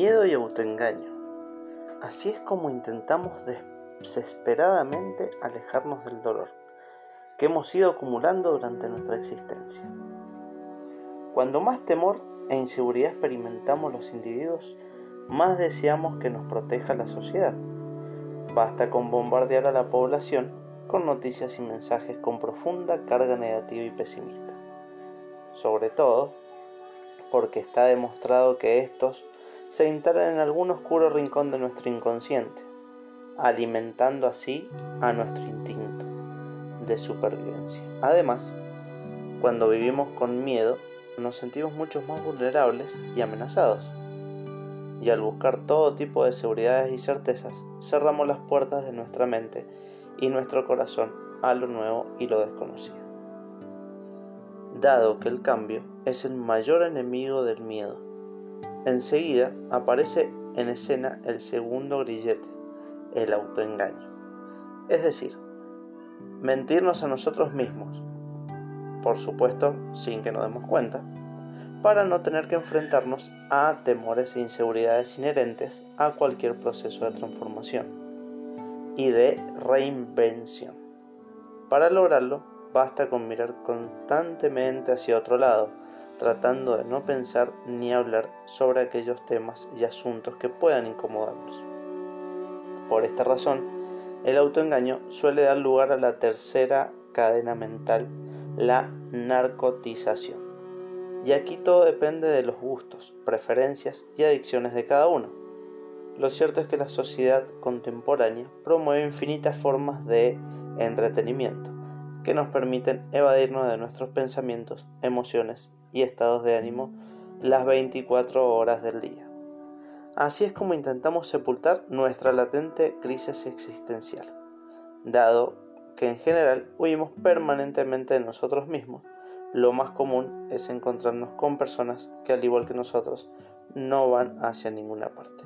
Miedo y autoengaño. Así es como intentamos desesperadamente alejarnos del dolor que hemos ido acumulando durante nuestra existencia. Cuando más temor e inseguridad experimentamos los individuos, más deseamos que nos proteja la sociedad. Basta con bombardear a la población con noticias y mensajes con profunda carga negativa y pesimista. Sobre todo porque está demostrado que estos se instalan en algún oscuro rincón de nuestro inconsciente, alimentando así a nuestro instinto de supervivencia. Además, cuando vivimos con miedo, nos sentimos mucho más vulnerables y amenazados. Y al buscar todo tipo de seguridades y certezas, cerramos las puertas de nuestra mente y nuestro corazón a lo nuevo y lo desconocido. Dado que el cambio es el mayor enemigo del miedo, enseguida aparece en escena el segundo grillete, el autoengaño. Es decir, mentirnos a nosotros mismos, por supuesto sin que nos demos cuenta, para no tener que enfrentarnos a temores e inseguridades inherentes a cualquier proceso de transformación y de reinvención. Para lograrlo, basta con mirar constantemente hacia otro lado, tratando de no pensar ni hablar sobre aquellos temas y asuntos que puedan incomodarnos. Por esta razón, el autoengaño suele dar lugar a la tercera cadena mental, la narcotización. Y aquí todo depende de los gustos, preferencias y adicciones de cada uno. Lo cierto es que la sociedad contemporánea promueve infinitas formas de entretenimiento que nos permiten evadirnos de nuestros pensamientos, emociones y estados de ánimo las 24 horas del día. Así es como intentamos sepultar nuestra latente crisis existencial, dado que en general huimos permanentemente de nosotros mismos. Lo más común es encontrarnos con personas que al igual que nosotros no van hacia ninguna parte.